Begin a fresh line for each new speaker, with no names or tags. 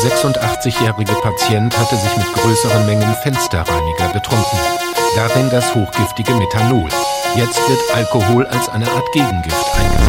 86-jährige Patient hatte sich mit größeren Mengen Fensterreiniger betrunken. Darin das hochgiftige Methanol. Jetzt wird Alkohol als eine Art Gegengift eingesetzt.